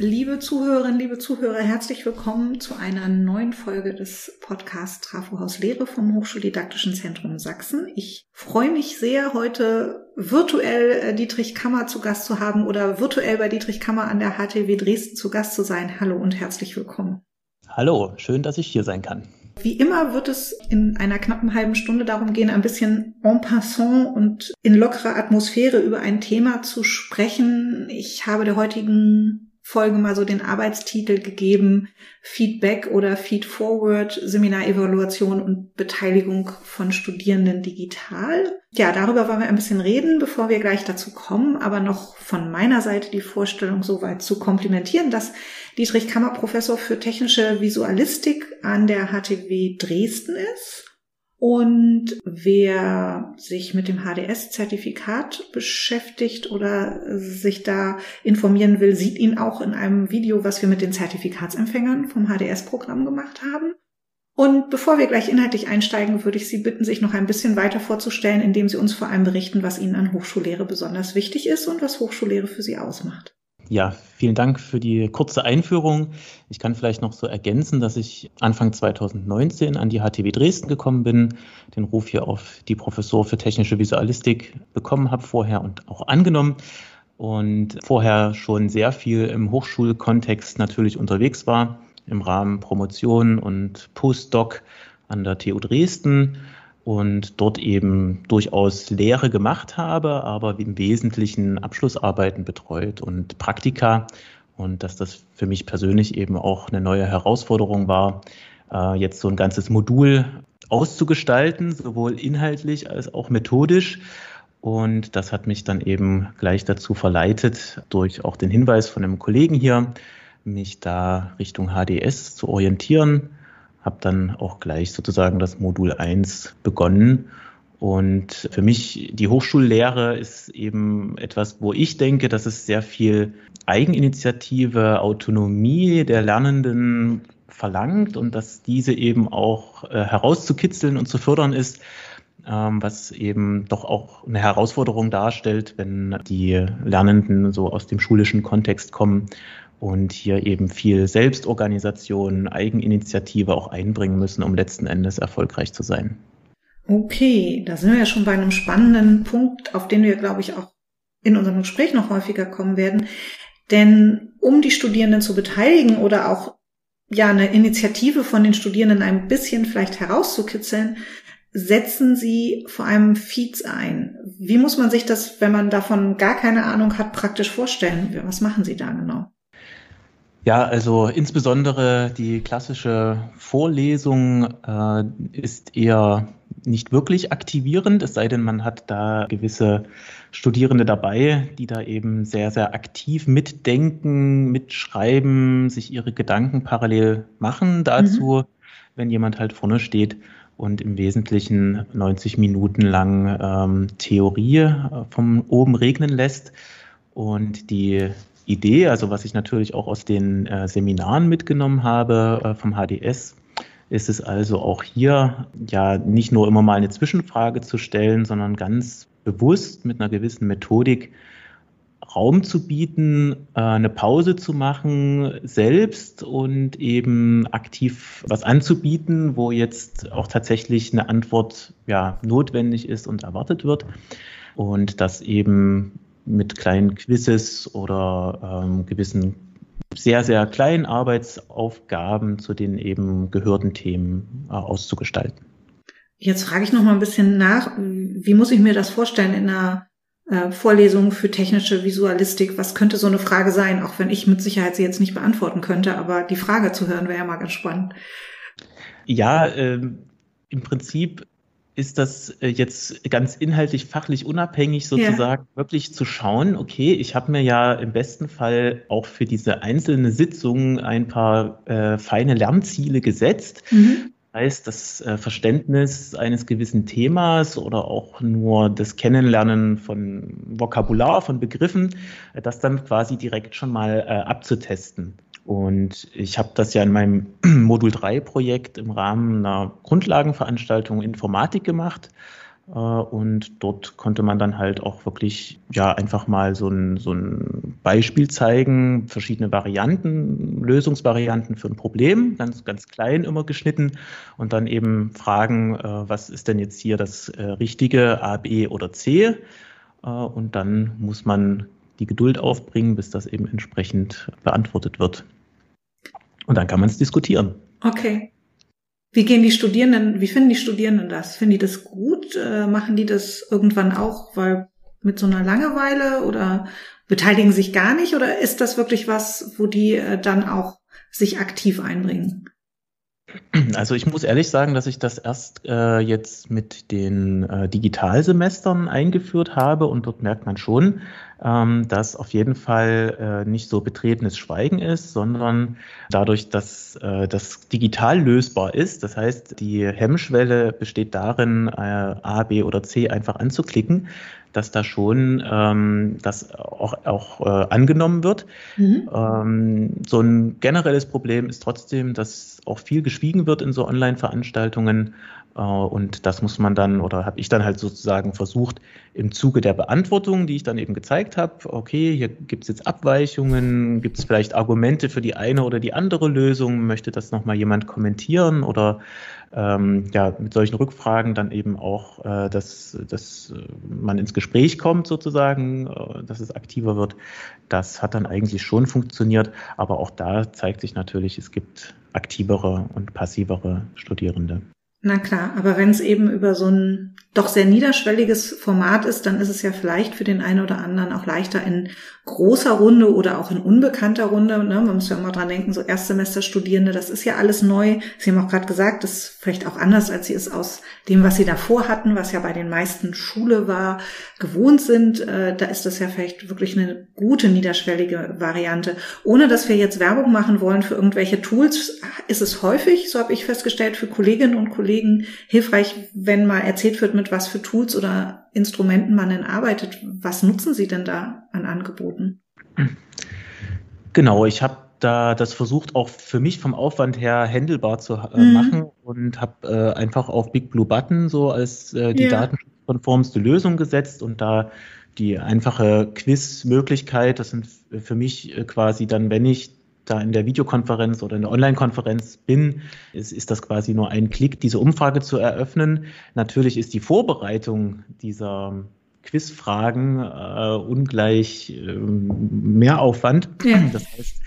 Liebe Zuhörerinnen, liebe Zuhörer, herzlich willkommen zu einer neuen Folge des Podcasts Trafohaus Lehre vom Hochschuldidaktischen Zentrum Sachsen. Ich freue mich sehr, heute virtuell äh, Dietrich Kammer zu Gast zu haben oder virtuell bei Dietrich Kammer an der HTW Dresden zu Gast zu sein. Hallo und herzlich willkommen. Hallo, schön, dass ich hier sein kann. Wie immer wird es in einer knappen halben Stunde darum gehen, ein bisschen en passant und in lockerer Atmosphäre über ein Thema zu sprechen. Ich habe der heutigen Folge mal so den Arbeitstitel gegeben, Feedback oder Feedforward, Seminarevaluation und Beteiligung von Studierenden digital. Ja, darüber wollen wir ein bisschen reden, bevor wir gleich dazu kommen, aber noch von meiner Seite die Vorstellung soweit zu komplimentieren, dass Dietrich Kammer Professor für technische Visualistik an der HTW Dresden ist und wer sich mit dem HDS-Zertifikat beschäftigt oder sich da informieren will, sieht ihn auch in einem Video, was wir mit den Zertifikatsempfängern vom HDS-Programm gemacht haben. Und bevor wir gleich inhaltlich einsteigen, würde ich Sie bitten, sich noch ein bisschen weiter vorzustellen, indem Sie uns vor allem berichten, was Ihnen an Hochschullehre besonders wichtig ist und was Hochschullehre für Sie ausmacht. Ja, vielen Dank für die kurze Einführung. Ich kann vielleicht noch so ergänzen, dass ich Anfang 2019 an die HTW Dresden gekommen bin, den Ruf hier auf die Professur für technische Visualistik bekommen habe vorher und auch angenommen und vorher schon sehr viel im Hochschulkontext natürlich unterwegs war, im Rahmen Promotion und Postdoc an der TU Dresden und dort eben durchaus Lehre gemacht habe, aber im Wesentlichen Abschlussarbeiten betreut und Praktika und dass das für mich persönlich eben auch eine neue Herausforderung war, äh, jetzt so ein ganzes Modul auszugestalten, sowohl inhaltlich als auch methodisch. Und das hat mich dann eben gleich dazu verleitet, durch auch den Hinweis von einem Kollegen hier, mich da Richtung HDS zu orientieren habe dann auch gleich sozusagen das Modul 1 begonnen. Und für mich die Hochschullehre ist eben etwas, wo ich denke, dass es sehr viel Eigeninitiative, Autonomie der Lernenden verlangt und dass diese eben auch äh, herauszukitzeln und zu fördern ist, ähm, was eben doch auch eine Herausforderung darstellt, wenn die Lernenden so aus dem schulischen Kontext kommen und hier eben viel Selbstorganisation, Eigeninitiative auch einbringen müssen, um letzten Endes erfolgreich zu sein. Okay, da sind wir ja schon bei einem spannenden Punkt, auf den wir, glaube ich, auch in unserem Gespräch noch häufiger kommen werden. Denn um die Studierenden zu beteiligen oder auch ja eine Initiative von den Studierenden ein bisschen vielleicht herauszukitzeln, setzen Sie vor allem Feeds ein. Wie muss man sich das, wenn man davon gar keine Ahnung hat, praktisch vorstellen? Was machen Sie da genau? Ja, also insbesondere die klassische Vorlesung äh, ist eher nicht wirklich aktivierend, es sei denn, man hat da gewisse Studierende dabei, die da eben sehr, sehr aktiv mitdenken, mitschreiben, sich ihre Gedanken parallel machen dazu, mhm. wenn jemand halt vorne steht und im Wesentlichen 90 Minuten lang ähm, Theorie äh, vom oben regnen lässt. Und die Idee, also was ich natürlich auch aus den äh, Seminaren mitgenommen habe äh, vom HDS, ist es also auch hier ja nicht nur immer mal eine Zwischenfrage zu stellen, sondern ganz bewusst mit einer gewissen Methodik Raum zu bieten, äh, eine Pause zu machen selbst und eben aktiv was anzubieten, wo jetzt auch tatsächlich eine Antwort ja notwendig ist und erwartet wird. Und das eben mit kleinen Quizzes oder ähm, gewissen sehr, sehr kleinen Arbeitsaufgaben zu den eben gehörten Themen äh, auszugestalten. Jetzt frage ich noch mal ein bisschen nach, wie muss ich mir das vorstellen in einer äh, Vorlesung für technische Visualistik? Was könnte so eine Frage sein, auch wenn ich mit Sicherheit sie jetzt nicht beantworten könnte, aber die Frage zu hören wäre ja mal ganz spannend. Ja, äh, im Prinzip ist das äh, jetzt ganz inhaltlich, fachlich unabhängig sozusagen ja. wirklich zu schauen, okay, ich habe mir ja im besten Fall auch für diese einzelne Sitzung ein paar äh, feine Lernziele gesetzt. Mhm. Das heißt, das äh, Verständnis eines gewissen Themas oder auch nur das Kennenlernen von Vokabular, von Begriffen, äh, das dann quasi direkt schon mal äh, abzutesten. Und ich habe das ja in meinem Modul 3 Projekt im Rahmen einer Grundlagenveranstaltung Informatik gemacht. Äh, und dort konnte man dann halt auch wirklich ja einfach mal so ein, so ein Beispiel zeigen, verschiedene Varianten, Lösungsvarianten für ein Problem, ganz, ganz klein immer geschnitten und dann eben fragen, äh, was ist denn jetzt hier das äh, richtige A, B oder C? Und dann muss man die Geduld aufbringen, bis das eben entsprechend beantwortet wird. Und dann kann man es diskutieren. Okay. Wie gehen die Studierenden, wie finden die Studierenden das? Finden die das gut? Äh, machen die das irgendwann auch, weil mit so einer Langeweile oder beteiligen sich gar nicht? Oder ist das wirklich was, wo die äh, dann auch sich aktiv einbringen? Also ich muss ehrlich sagen, dass ich das erst äh, jetzt mit den äh, Digitalsemestern eingeführt habe und dort merkt man schon, ähm, dass auf jeden Fall äh, nicht so betretenes Schweigen ist, sondern dadurch, dass äh, das digital lösbar ist. Das heißt, die Hemmschwelle besteht darin, äh, A, B oder C einfach anzuklicken, dass da schon ähm, das auch, auch äh, angenommen wird. Mhm. Ähm, so ein generelles Problem ist trotzdem, dass auch viel geschwiegen wird in so Online-Veranstaltungen. Äh, und das muss man dann, oder habe ich dann halt sozusagen versucht, im Zuge der Beantwortung, die ich dann eben gezeigt habe, okay, hier gibt es jetzt Abweichungen, gibt es vielleicht Argumente für die eine oder die andere Lösung, möchte das nochmal jemand kommentieren oder ähm, ja, mit solchen Rückfragen dann eben auch, äh, dass, dass man ins Gespräch kommt sozusagen, äh, dass es aktiver wird. Das hat dann eigentlich schon funktioniert, aber auch da zeigt sich natürlich, es gibt aktivere und passivere Studierende. Na klar, aber wenn es eben über so ein doch sehr niederschwelliges Format ist, dann ist es ja vielleicht für den einen oder anderen auch leichter in großer Runde oder auch in unbekannter Runde. Ne? Man muss ja immer dran denken, so Erstsemesterstudierende, das ist ja alles neu. Sie haben auch gerade gesagt, das ist vielleicht auch anders, als Sie es aus dem, was Sie davor hatten, was ja bei den meisten Schule war, gewohnt sind. Äh, da ist das ja vielleicht wirklich eine gute niederschwellige Variante. Ohne dass wir jetzt Werbung machen wollen für irgendwelche Tools, ist es häufig, so habe ich festgestellt, für Kolleginnen und Kollegen hilfreich, wenn mal erzählt wird, mit was für Tools oder Instrumenten man denn arbeitet. Was nutzen Sie denn da an Angeboten? Genau, ich habe da das versucht auch für mich vom Aufwand her handelbar zu äh, mhm. machen und habe äh, einfach auf Big Blue Button so als äh, die yeah. datenschutzkonformste Lösung gesetzt und da die einfache Quiz-Möglichkeit, das sind für mich äh, quasi dann, wenn ich da in der Videokonferenz oder in der Online-Konferenz bin, ist, ist das quasi nur ein Klick, diese Umfrage zu eröffnen. Natürlich ist die Vorbereitung dieser Quizfragen äh, ungleich äh, mehr Aufwand. Ja. Das heißt,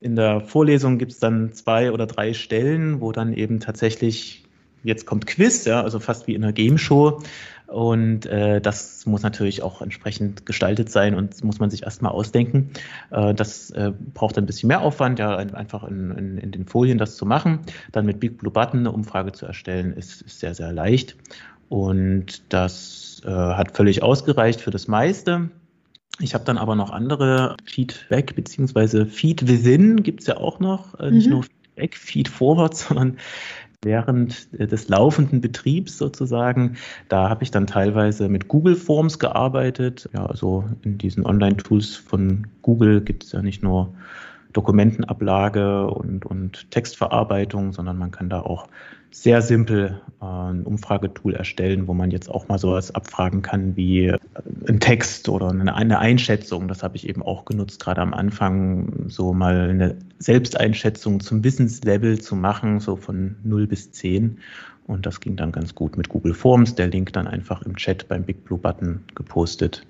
in der Vorlesung gibt es dann zwei oder drei Stellen, wo dann eben tatsächlich jetzt kommt Quiz, ja, also fast wie in einer Game Show, und äh, das muss natürlich auch entsprechend gestaltet sein und muss man sich erstmal ausdenken. Äh, das äh, braucht ein bisschen mehr Aufwand, ja, einfach in, in, in, den Folien das zu machen. Dann mit Big Blue Button eine Umfrage zu erstellen, ist, ist sehr, sehr leicht. Und das äh, hat völlig ausgereicht für das meiste. Ich habe dann aber noch andere Feedback beziehungsweise Feed Within gibt's ja auch noch, äh, nicht mhm. nur Feedback, Feed Forward, sondern während des laufenden Betriebs sozusagen. Da habe ich dann teilweise mit Google Forms gearbeitet. Ja, also in diesen Online-Tools von Google gibt es ja nicht nur Dokumentenablage und, und Textverarbeitung, sondern man kann da auch sehr simpel äh, ein Umfragetool erstellen, wo man jetzt auch mal sowas abfragen kann wie äh, ein Text oder eine, eine Einschätzung. Das habe ich eben auch genutzt, gerade am Anfang so mal eine Selbsteinschätzung zum Wissenslevel zu machen, so von 0 bis 10. Und das ging dann ganz gut mit Google Forms. Der Link dann einfach im Chat beim Big Blue Button gepostet.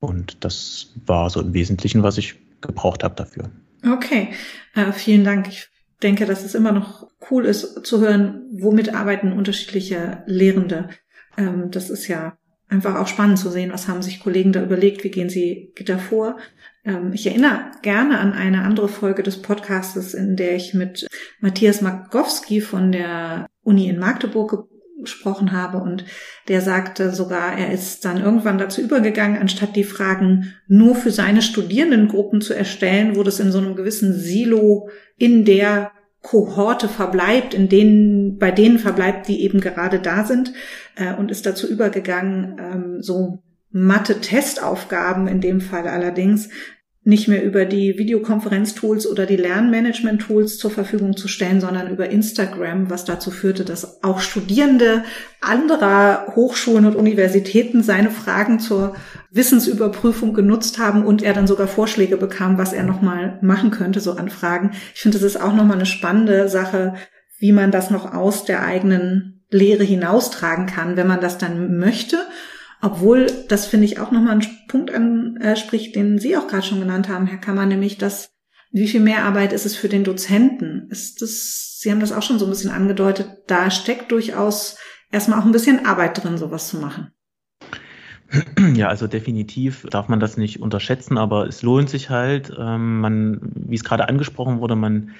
Und das war so im Wesentlichen, was ich gebraucht habe dafür. Okay, äh, vielen Dank. Ich denke, dass es immer noch cool ist zu hören, womit arbeiten unterschiedliche Lehrende. Ähm, das ist ja einfach auch spannend zu sehen, was haben sich Kollegen da überlegt, wie gehen sie davor. Ähm, ich erinnere gerne an eine andere Folge des Podcastes, in der ich mit Matthias Magowski von der Uni in Magdeburg gesprochen habe. Und der sagte sogar, er ist dann irgendwann dazu übergegangen, anstatt die Fragen nur für seine Studierendengruppen zu erstellen, wo das in so einem gewissen Silo in der Kohorte verbleibt, in denen, bei denen verbleibt, die eben gerade da sind, äh, und ist dazu übergegangen, ähm, so Mathe-Testaufgaben in dem Fall allerdings nicht mehr über die Videokonferenz-Tools oder die Lernmanagement-Tools zur Verfügung zu stellen, sondern über Instagram, was dazu führte, dass auch Studierende anderer Hochschulen und Universitäten seine Fragen zur Wissensüberprüfung genutzt haben und er dann sogar Vorschläge bekam, was er nochmal machen könnte, so Anfragen. Ich finde, das ist auch nochmal eine spannende Sache, wie man das noch aus der eigenen Lehre hinaustragen kann, wenn man das dann möchte obwohl, das finde ich auch nochmal einen Punkt anspricht, den Sie auch gerade schon genannt haben, Herr Kammer, nämlich dass wie viel mehr Arbeit ist es für den Dozenten? Ist das, Sie haben das auch schon so ein bisschen angedeutet, da steckt durchaus erstmal auch ein bisschen Arbeit drin, sowas zu machen. Ja, also definitiv darf man das nicht unterschätzen, aber es lohnt sich halt. Ähm, man, wie es gerade angesprochen wurde, man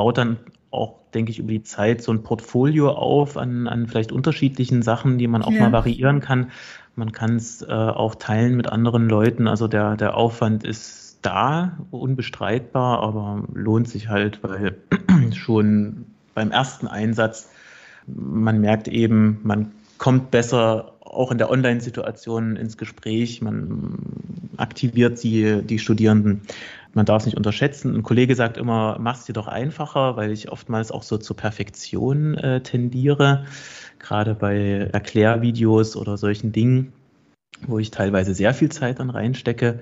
baut dann auch, denke ich, über die Zeit so ein Portfolio auf an, an vielleicht unterschiedlichen Sachen, die man auch ja. mal variieren kann. Man kann es äh, auch teilen mit anderen Leuten. Also der, der Aufwand ist da, unbestreitbar, aber lohnt sich halt, weil schon beim ersten Einsatz man merkt eben, man kommt besser auch in der Online-Situation ins Gespräch, man aktiviert die, die Studierenden. Man darf es nicht unterschätzen. Ein Kollege sagt immer, mach es dir doch einfacher, weil ich oftmals auch so zur Perfektion äh, tendiere gerade bei Erklärvideos oder solchen Dingen, wo ich teilweise sehr viel Zeit dann reinstecke.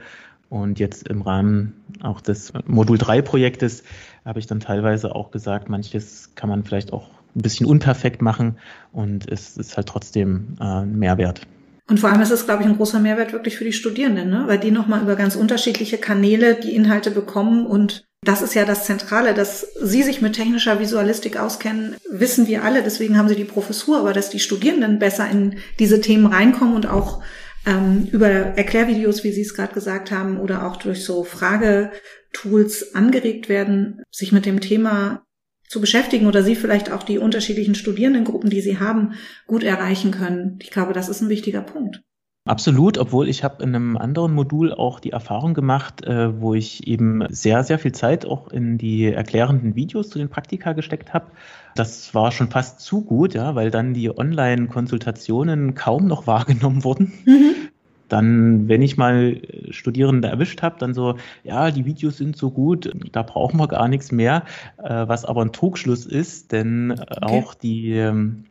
Und jetzt im Rahmen auch des Modul 3 Projektes habe ich dann teilweise auch gesagt, manches kann man vielleicht auch ein bisschen unperfekt machen und es ist halt trotzdem äh, Mehrwert. Und vor allem ist es, glaube ich, ein großer Mehrwert wirklich für die Studierenden, ne? weil die nochmal über ganz unterschiedliche Kanäle die Inhalte bekommen. Und das ist ja das Zentrale, dass Sie sich mit technischer Visualistik auskennen, wissen wir alle, deswegen haben Sie die Professur, aber dass die Studierenden besser in diese Themen reinkommen und auch ähm, über Erklärvideos, wie Sie es gerade gesagt haben, oder auch durch so Fragetools angeregt werden, sich mit dem Thema zu beschäftigen oder Sie vielleicht auch die unterschiedlichen Studierendengruppen, die Sie haben, gut erreichen können. Ich glaube, das ist ein wichtiger Punkt. Absolut, obwohl ich habe in einem anderen Modul auch die Erfahrung gemacht, äh, wo ich eben sehr, sehr viel Zeit auch in die erklärenden Videos zu den Praktika gesteckt habe. Das war schon fast zu gut, ja, weil dann die Online-Konsultationen kaum noch wahrgenommen wurden. Mhm. Dann, wenn ich mal Studierende erwischt habe, dann so, ja, die Videos sind so gut, da brauchen wir gar nichts mehr, äh, was aber ein Trugschluss ist, denn okay. auch die ähm,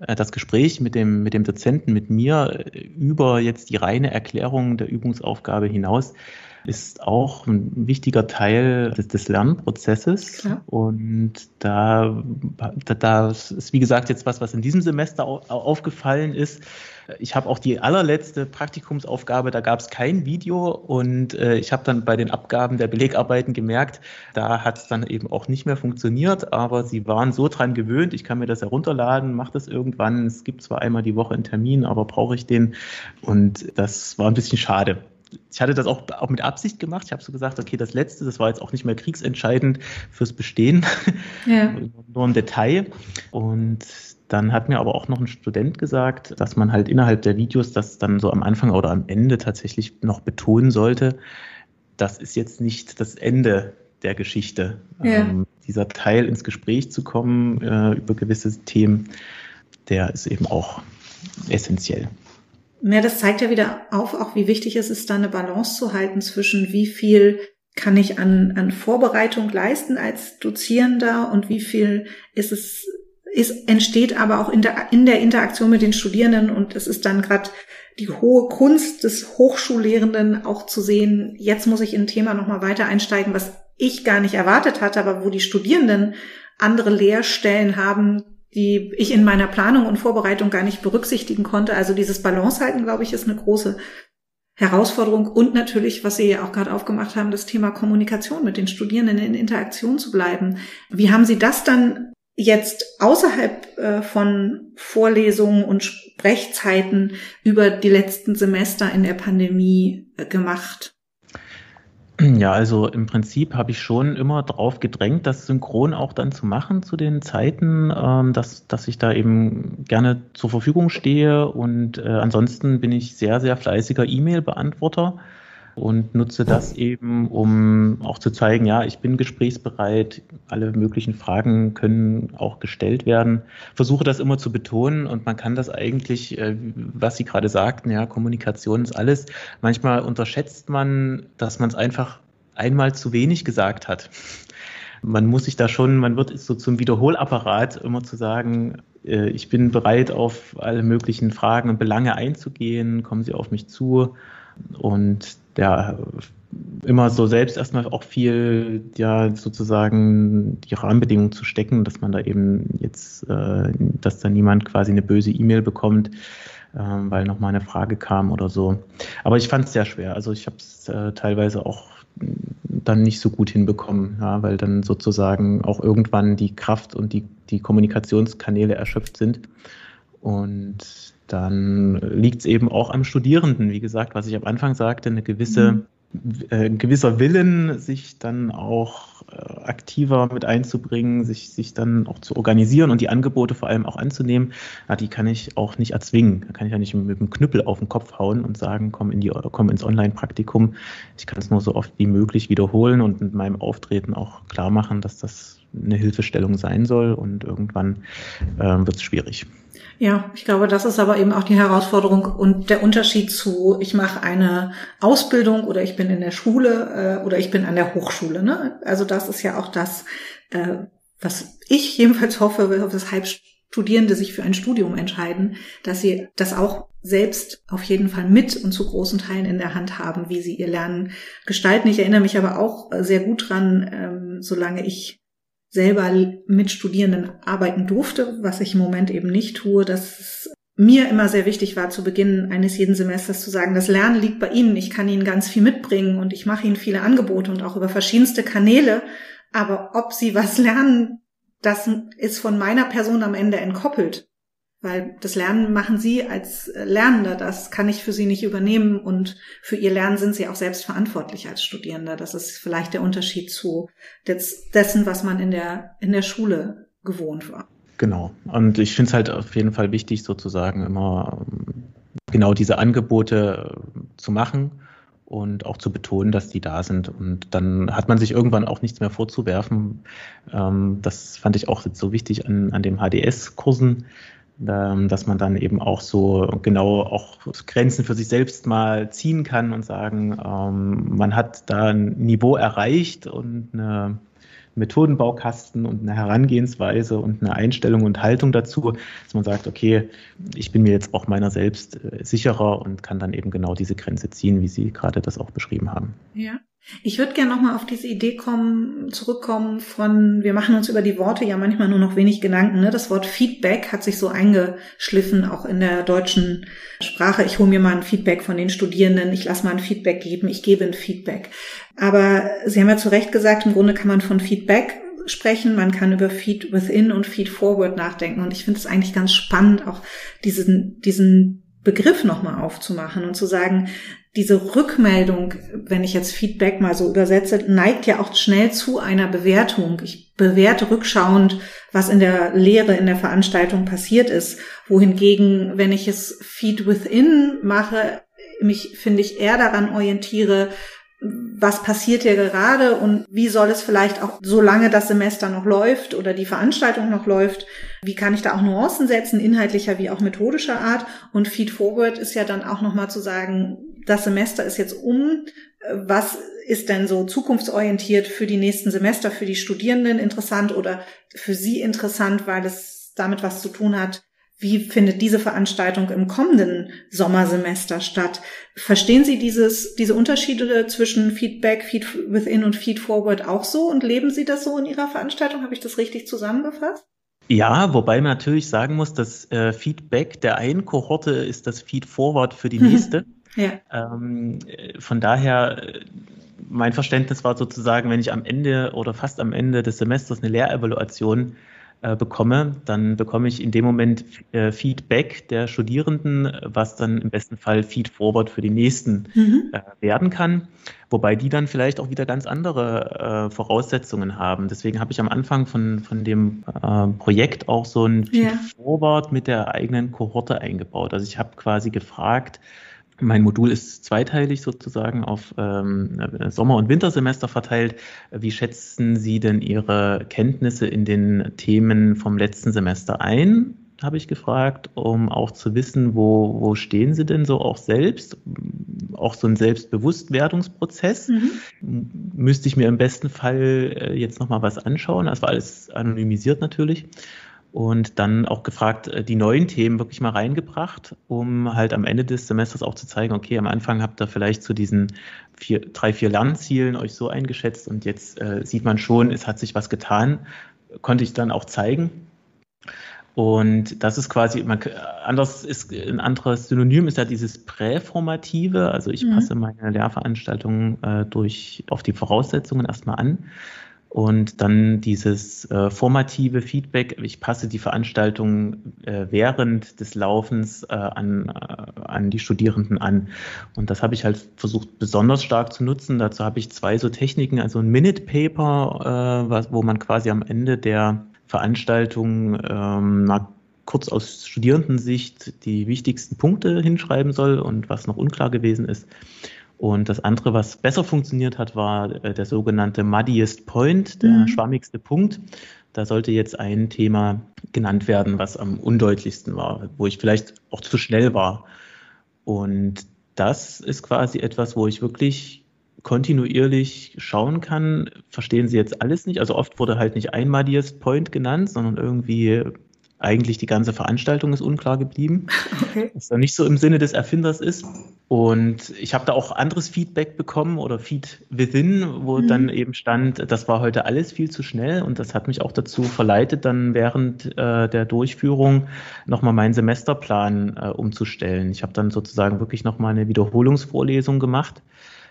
äh, das Gespräch mit dem, mit dem Dozenten, mit mir äh, über jetzt die reine Erklärung der Übungsaufgabe hinaus ist auch ein wichtiger Teil des, des Lernprozesses. Klar. Und da, da, da ist, wie gesagt, jetzt was, was in diesem Semester aufgefallen ist. Ich habe auch die allerletzte Praktikumsaufgabe, da gab es kein Video und äh, ich habe dann bei den Abgaben der Belegarbeiten gemerkt, da hat es dann eben auch nicht mehr funktioniert, aber sie waren so dran gewöhnt, ich kann mir das herunterladen, mache das irgendwann. Es gibt zwar einmal die Woche einen Termin, aber brauche ich den? Und das war ein bisschen schade ich hatte das auch, auch mit Absicht gemacht. Ich habe so gesagt, okay, das letzte, das war jetzt auch nicht mehr kriegsentscheidend fürs Bestehen, ja. nur ein Detail. Und dann hat mir aber auch noch ein Student gesagt, dass man halt innerhalb der Videos das dann so am Anfang oder am Ende tatsächlich noch betonen sollte. Das ist jetzt nicht das Ende der Geschichte. Ja. Ähm, dieser Teil ins Gespräch zu kommen äh, über gewisse Themen, der ist eben auch essentiell. Ja, das zeigt ja wieder auf, auch wie wichtig es ist, da eine Balance zu halten zwischen wie viel kann ich an, an Vorbereitung leisten als Dozierender und wie viel ist es, ist, entsteht aber auch in der, in der Interaktion mit den Studierenden und es ist dann gerade die hohe Kunst des Hochschullehrenden auch zu sehen, jetzt muss ich in ein Thema nochmal weiter einsteigen, was ich gar nicht erwartet hatte, aber wo die Studierenden andere Lehrstellen haben, die ich in meiner Planung und Vorbereitung gar nicht berücksichtigen konnte. Also dieses Balance halten, glaube ich, ist eine große Herausforderung und natürlich, was Sie ja auch gerade aufgemacht haben, das Thema Kommunikation mit den Studierenden in Interaktion zu bleiben. Wie haben Sie das dann jetzt außerhalb äh, von Vorlesungen und Sprechzeiten über die letzten Semester in der Pandemie äh, gemacht? Ja, also im Prinzip habe ich schon immer drauf gedrängt, das synchron auch dann zu machen zu den Zeiten, ähm, dass, dass ich da eben gerne zur Verfügung stehe. Und äh, ansonsten bin ich sehr, sehr fleißiger E-Mail-Beantworter und nutze das eben, um auch zu zeigen, ja, ich bin gesprächsbereit, alle möglichen Fragen können auch gestellt werden. Versuche das immer zu betonen und man kann das eigentlich, äh, was Sie gerade sagten, ja, Kommunikation ist alles. Manchmal unterschätzt man, dass man es einfach einmal zu wenig gesagt hat. Man muss sich da schon, man wird so zum Wiederholapparat immer zu sagen, äh, ich bin bereit, auf alle möglichen Fragen und Belange einzugehen, kommen Sie auf mich zu. Und ja, immer so selbst erstmal auch viel, ja, sozusagen die Rahmenbedingungen zu stecken, dass man da eben jetzt, äh, dass da niemand quasi eine böse E-Mail bekommt, äh, weil nochmal eine Frage kam oder so. Aber ich fand es sehr schwer. Also ich habe es äh, teilweise auch dann nicht so gut hinbekommen, ja, weil dann sozusagen auch irgendwann die Kraft und die, die Kommunikationskanäle erschöpft sind. Und dann liegt es eben auch am Studierenden, wie gesagt, was ich am Anfang sagte, eine gewisse mhm äh, ein gewisser Willen, sich dann auch äh, aktiver mit einzubringen, sich, sich dann auch zu organisieren und die Angebote vor allem auch anzunehmen, ja, die kann ich auch nicht erzwingen. Da kann ich ja nicht mit dem Knüppel auf den Kopf hauen und sagen, komm, in die, komm ins Online-Praktikum. Ich kann es nur so oft wie möglich wiederholen und mit meinem Auftreten auch klar machen, dass das eine Hilfestellung sein soll und irgendwann äh, wird es schwierig. Ja, ich glaube, das ist aber eben auch die Herausforderung und der Unterschied zu, ich mache eine Ausbildung oder ich bin in der Schule äh, oder ich bin an der Hochschule. Ne? Also das ist ja auch das, äh, was ich jedenfalls hoffe, weshalb Studierende sich für ein Studium entscheiden, dass sie das auch selbst auf jeden Fall mit und zu großen Teilen in der Hand haben, wie sie ihr Lernen gestalten. Ich erinnere mich aber auch sehr gut dran, ähm, solange ich selber mit Studierenden arbeiten durfte, was ich im Moment eben nicht tue, dass mir immer sehr wichtig war, zu Beginn eines jeden Semesters zu sagen, das Lernen liegt bei Ihnen, ich kann Ihnen ganz viel mitbringen und ich mache Ihnen viele Angebote und auch über verschiedenste Kanäle, aber ob Sie was lernen, das ist von meiner Person am Ende entkoppelt. Weil das Lernen machen Sie als Lernender, das kann ich für Sie nicht übernehmen und für Ihr Lernen sind Sie auch selbst verantwortlich als Studierender. Das ist vielleicht der Unterschied zu dessen, was man in der, in der Schule gewohnt war. Genau. Und ich finde es halt auf jeden Fall wichtig, sozusagen immer ähm, genau diese Angebote äh, zu machen und auch zu betonen, dass die da sind. Und dann hat man sich irgendwann auch nichts mehr vorzuwerfen. Ähm, das fand ich auch so wichtig an, an den HDS-Kursen, dass man dann eben auch so genau auch Grenzen für sich selbst mal ziehen kann und sagen, ähm, man hat da ein Niveau erreicht und eine Methodenbaukasten und eine Herangehensweise und eine Einstellung und Haltung dazu, dass man sagt, okay, ich bin mir jetzt auch meiner selbst äh, sicherer und kann dann eben genau diese Grenze ziehen, wie Sie gerade das auch beschrieben haben. Ja. Ich würde gerne nochmal auf diese Idee kommen, zurückkommen von, wir machen uns über die Worte ja manchmal nur noch wenig Gedanken. Ne? Das Wort Feedback hat sich so eingeschliffen, auch in der deutschen Sprache. Ich hole mir mal ein Feedback von den Studierenden, ich lasse mal ein Feedback geben, ich gebe ein Feedback. Aber Sie haben ja zu Recht gesagt, im Grunde kann man von Feedback sprechen, man kann über Feed Within und Feed Forward nachdenken. Und ich finde es eigentlich ganz spannend, auch diesen, diesen Begriff nochmal aufzumachen und zu sagen, diese Rückmeldung, wenn ich jetzt Feedback mal so übersetze, neigt ja auch schnell zu einer Bewertung. Ich bewerte rückschauend, was in der Lehre, in der Veranstaltung passiert ist. Wohingegen, wenn ich es Feed Within mache, mich, finde ich, eher daran orientiere, was passiert hier gerade und wie soll es vielleicht auch, solange das Semester noch läuft oder die Veranstaltung noch läuft, wie kann ich da auch Nuancen setzen, inhaltlicher wie auch methodischer Art. Und Feed Forward ist ja dann auch nochmal zu sagen, das Semester ist jetzt um, was ist denn so zukunftsorientiert für die nächsten Semester, für die Studierenden interessant oder für Sie interessant, weil es damit was zu tun hat, wie findet diese Veranstaltung im kommenden Sommersemester statt? Verstehen Sie dieses, diese Unterschiede zwischen Feedback, Feed Within und Feed Forward auch so und leben Sie das so in Ihrer Veranstaltung? Habe ich das richtig zusammengefasst? Ja, wobei man natürlich sagen muss, dass äh, Feedback der einen Kohorte ist das Feed Forward für die nächste. Ja. Ähm, von daher, äh, mein Verständnis war sozusagen, wenn ich am Ende oder fast am Ende des Semesters eine Lehrevaluation äh, bekomme, dann bekomme ich in dem Moment äh, Feedback der Studierenden, was dann im besten Fall Feedforward für die nächsten mhm. äh, werden kann, wobei die dann vielleicht auch wieder ganz andere Voraussetzungen haben. Deswegen habe ich am Anfang von, von dem Projekt auch so ein Feedforward ja. mit der eigenen Kohorte eingebaut. Also ich habe quasi gefragt, mein Modul ist zweiteilig sozusagen auf ähm, Sommer- und Wintersemester verteilt. Wie schätzen Sie denn Ihre Kenntnisse in den Themen vom letzten Semester ein? habe ich gefragt, um auch zu wissen, wo, wo stehen Sie denn so auch selbst auch so ein Selbstbewusstwerdungsprozess. Mhm. Müsste ich mir im besten Fall äh, jetzt nochmal was anschauen. Das war alles anonymisiert natürlich und dann auch gefragt, äh, die neuen Themen wirklich mal reingebracht, um halt am Ende des Semesters auch zu zeigen, okay, am Anfang habt ihr vielleicht zu diesen vier, drei, vier Lernzielen euch so eingeschätzt und jetzt äh, sieht man schon, es hat sich was getan, konnte ich dann auch zeigen. Und das ist quasi, man, anders ist, ein anderes Synonym ist ja dieses Präformative. Also ich mhm. passe meine Lehrveranstaltungen äh, durch, auf die Voraussetzungen erstmal an. Und dann dieses äh, formative Feedback, ich passe die Veranstaltung äh, während des Laufens äh, an, äh, an die Studierenden an. Und das habe ich halt versucht besonders stark zu nutzen. Dazu habe ich zwei so Techniken, also ein Minute Paper, äh, was, wo man quasi am Ende der Veranstaltung ähm, mal kurz aus Studierendensicht die wichtigsten Punkte hinschreiben soll und was noch unklar gewesen ist. Und das andere, was besser funktioniert hat, war äh, der sogenannte muddiest point, der mhm. schwammigste Punkt. Da sollte jetzt ein Thema genannt werden, was am undeutlichsten war, wo ich vielleicht auch zu schnell war. Und das ist quasi etwas, wo ich wirklich kontinuierlich schauen kann, verstehen Sie jetzt alles nicht? Also oft wurde halt nicht ein Muddiest Point genannt, sondern irgendwie eigentlich die ganze Veranstaltung ist unklar geblieben, okay. was dann nicht so im Sinne des Erfinders ist. Und ich habe da auch anderes Feedback bekommen oder Feed Within, wo mhm. dann eben stand, das war heute alles viel zu schnell und das hat mich auch dazu verleitet, dann während äh, der Durchführung nochmal meinen Semesterplan äh, umzustellen. Ich habe dann sozusagen wirklich nochmal eine Wiederholungsvorlesung gemacht,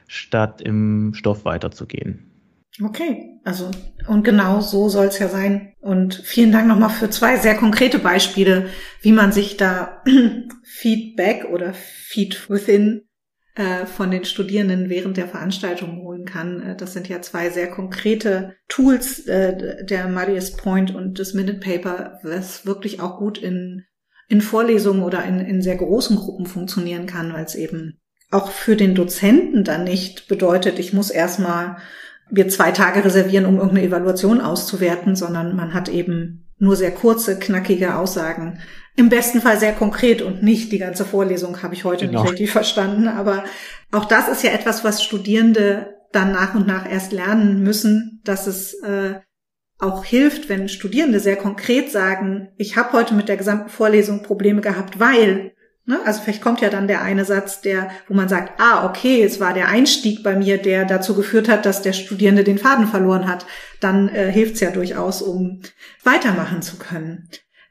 statt im Stoff weiterzugehen. Okay, also und genau so soll es ja sein. Und vielen Dank nochmal für zwei sehr konkrete Beispiele, wie man sich da Feedback oder Feed within äh, von den Studierenden während der Veranstaltung holen kann. Äh, das sind ja zwei sehr konkrete Tools, äh, der Marius Point und das Minute Paper, was wirklich auch gut in, in Vorlesungen oder in, in sehr großen Gruppen funktionieren kann, weil es eben auch für den Dozenten dann nicht bedeutet, ich muss erstmal wir zwei Tage reservieren, um irgendeine Evaluation auszuwerten, sondern man hat eben nur sehr kurze, knackige Aussagen. Im besten Fall sehr konkret und nicht die ganze Vorlesung habe ich heute genau. nicht richtig verstanden. Aber auch das ist ja etwas, was Studierende dann nach und nach erst lernen müssen, dass es äh, auch hilft, wenn Studierende sehr konkret sagen, ich habe heute mit der gesamten Vorlesung Probleme gehabt, weil Ne? Also vielleicht kommt ja dann der eine Satz, der, wo man sagt, ah, okay, es war der Einstieg bei mir, der dazu geführt hat, dass der Studierende den Faden verloren hat. Dann äh, hilft es ja durchaus, um weitermachen zu können.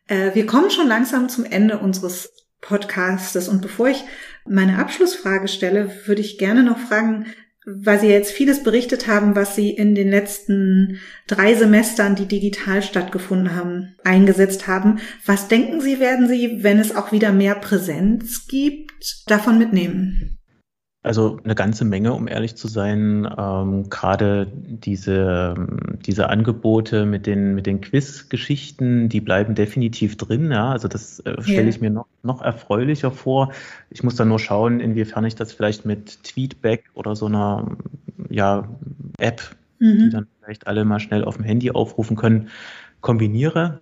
Äh, wir kommen schon langsam zum Ende unseres Podcastes und bevor ich meine Abschlussfrage stelle, würde ich gerne noch fragen, weil Sie jetzt vieles berichtet haben, was Sie in den letzten drei Semestern, die digital stattgefunden haben, eingesetzt haben. Was denken Sie, werden Sie, wenn es auch wieder mehr Präsenz gibt, davon mitnehmen? Also eine ganze Menge, um ehrlich zu sein. Ähm, Gerade diese, diese Angebote mit den, mit den Quiz-Geschichten, die bleiben definitiv drin. Ja, also das äh, stelle ich mir noch, noch erfreulicher vor. Ich muss dann nur schauen, inwiefern ich das vielleicht mit Tweetback oder so einer ja, App, mhm. die dann vielleicht alle mal schnell auf dem Handy aufrufen können, kombiniere,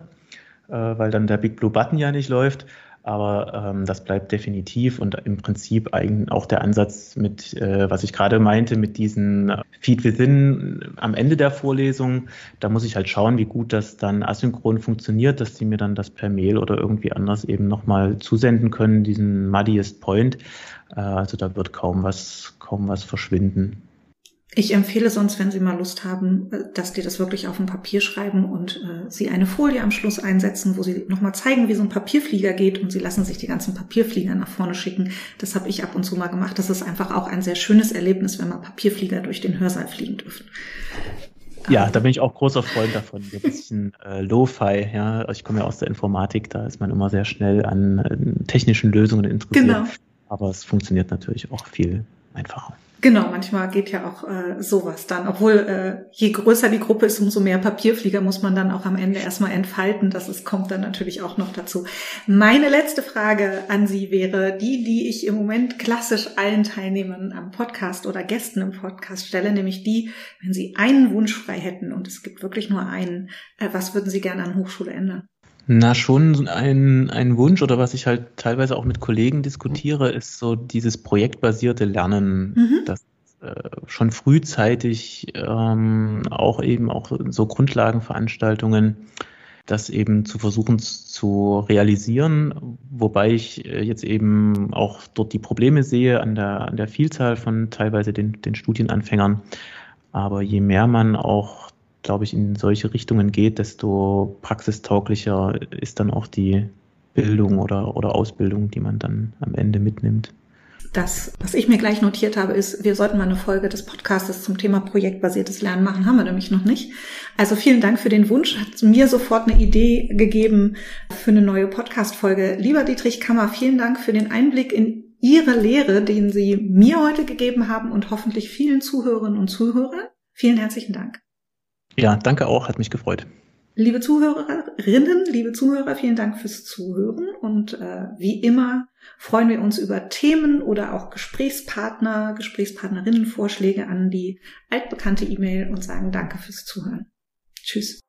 äh, weil dann der Big Blue Button ja nicht läuft. Aber ähm, das bleibt definitiv und im Prinzip eigentlich auch der Ansatz mit, äh, was ich gerade meinte, mit diesen äh, Feed Within am Ende der Vorlesung. Da muss ich halt schauen, wie gut das dann asynchron funktioniert, dass sie mir dann das per Mail oder irgendwie anders eben nochmal zusenden können, diesen Muddiest Point. Äh, also da wird kaum was, kaum was verschwinden. Ich empfehle sonst, wenn Sie mal Lust haben, äh, dass die das wirklich auf ein Papier schreiben und äh, Sie eine Folie am Schluss einsetzen, wo Sie nochmal zeigen, wie so ein Papierflieger geht und Sie lassen sich die ganzen Papierflieger nach vorne schicken. Das habe ich ab und zu mal gemacht. Das ist einfach auch ein sehr schönes Erlebnis, wenn mal Papierflieger durch den Hörsaal fliegen dürfen. Ja, da bin ich auch großer Freund davon. Ein bisschen äh, Lo-Fi, ja. Ich komme ja aus der Informatik, da ist man immer sehr schnell an äh, technischen Lösungen interessiert. Genau. Aber es funktioniert natürlich auch viel einfacher. Genau, manchmal geht ja auch äh, sowas dann. Obwohl äh, je größer die Gruppe ist, umso mehr Papierflieger muss man dann auch am Ende erstmal entfalten. Das ist, kommt dann natürlich auch noch dazu. Meine letzte Frage an Sie wäre die, die ich im Moment klassisch allen Teilnehmern am Podcast oder Gästen im Podcast stelle, nämlich die, wenn Sie einen Wunsch frei hätten und es gibt wirklich nur einen, äh, was würden Sie gerne an Hochschule ändern? Na, schon ein, ein Wunsch oder was ich halt teilweise auch mit Kollegen diskutiere, ist so dieses projektbasierte Lernen, mhm. das äh, schon frühzeitig ähm, auch eben auch so Grundlagenveranstaltungen, das eben zu versuchen zu realisieren, wobei ich äh, jetzt eben auch dort die Probleme sehe an der, an der Vielzahl von teilweise den, den Studienanfängern. Aber je mehr man auch glaube ich, in solche Richtungen geht, desto praxistauglicher ist dann auch die Bildung oder, oder Ausbildung, die man dann am Ende mitnimmt. Das, was ich mir gleich notiert habe, ist, wir sollten mal eine Folge des Podcastes zum Thema projektbasiertes Lernen machen. Haben wir nämlich noch nicht. Also vielen Dank für den Wunsch. Hat mir sofort eine Idee gegeben für eine neue Podcast-Folge. Lieber Dietrich Kammer, vielen Dank für den Einblick in Ihre Lehre, den Sie mir heute gegeben haben und hoffentlich vielen Zuhörerinnen und Zuhörern. Vielen herzlichen Dank. Ja, danke auch, hat mich gefreut. Liebe Zuhörerinnen, liebe Zuhörer, vielen Dank fürs Zuhören und äh, wie immer freuen wir uns über Themen oder auch Gesprächspartner, Gesprächspartnerinnen Vorschläge an die altbekannte E-Mail und sagen Danke fürs Zuhören. Tschüss.